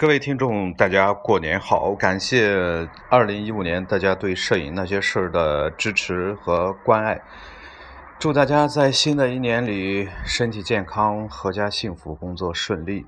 各位听众大家过年好感谢二零一五年大家对摄影那些事儿的支持和关爱。祝大家在新的一年里身体健康阖家幸福工作顺利。